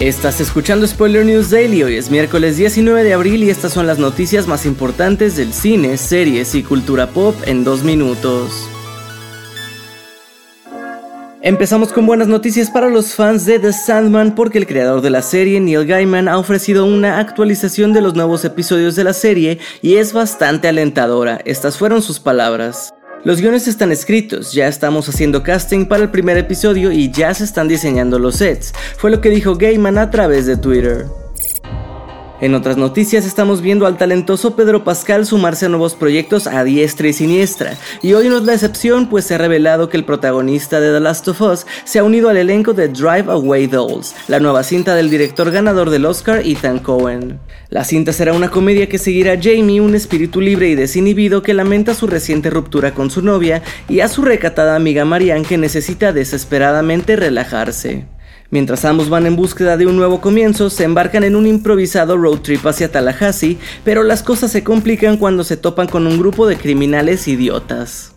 Estás escuchando Spoiler News Daily, hoy es miércoles 19 de abril y estas son las noticias más importantes del cine, series y cultura pop en dos minutos. Empezamos con buenas noticias para los fans de The Sandman porque el creador de la serie, Neil Gaiman, ha ofrecido una actualización de los nuevos episodios de la serie y es bastante alentadora. Estas fueron sus palabras. Los guiones están escritos, ya estamos haciendo casting para el primer episodio y ya se están diseñando los sets, fue lo que dijo Gaiman a través de Twitter. En otras noticias estamos viendo al talentoso Pedro Pascal sumarse a nuevos proyectos a diestra y siniestra, y hoy no es la excepción pues se ha revelado que el protagonista de The Last of Us se ha unido al elenco de Drive Away Dolls, la nueva cinta del director ganador del Oscar Ethan Cohen. La cinta será una comedia que seguirá a Jamie, un espíritu libre y desinhibido que lamenta su reciente ruptura con su novia, y a su recatada amiga Marianne que necesita desesperadamente relajarse. Mientras ambos van en búsqueda de un nuevo comienzo, se embarcan en un improvisado road trip hacia Tallahassee, pero las cosas se complican cuando se topan con un grupo de criminales idiotas.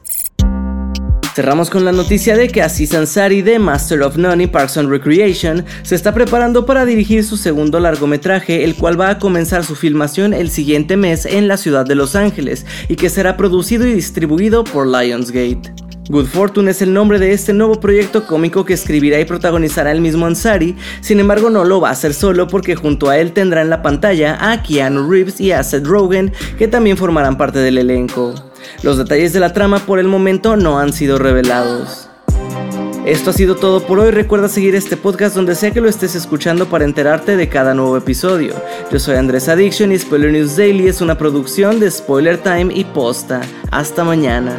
Cerramos con la noticia de que Aziz Ansari de Master of None y Parks and Recreation se está preparando para dirigir su segundo largometraje, el cual va a comenzar su filmación el siguiente mes en la ciudad de Los Ángeles y que será producido y distribuido por Lionsgate. Good Fortune es el nombre de este nuevo proyecto cómico que escribirá y protagonizará el mismo Ansari, sin embargo no lo va a hacer solo porque junto a él tendrá en la pantalla a Keanu Reeves y a Seth Rogen que también formarán parte del elenco. Los detalles de la trama por el momento no han sido revelados. Esto ha sido todo por hoy. Recuerda seguir este podcast donde sea que lo estés escuchando para enterarte de cada nuevo episodio. Yo soy Andrés Addiction y Spoiler News Daily es una producción de Spoiler Time y Posta. Hasta mañana.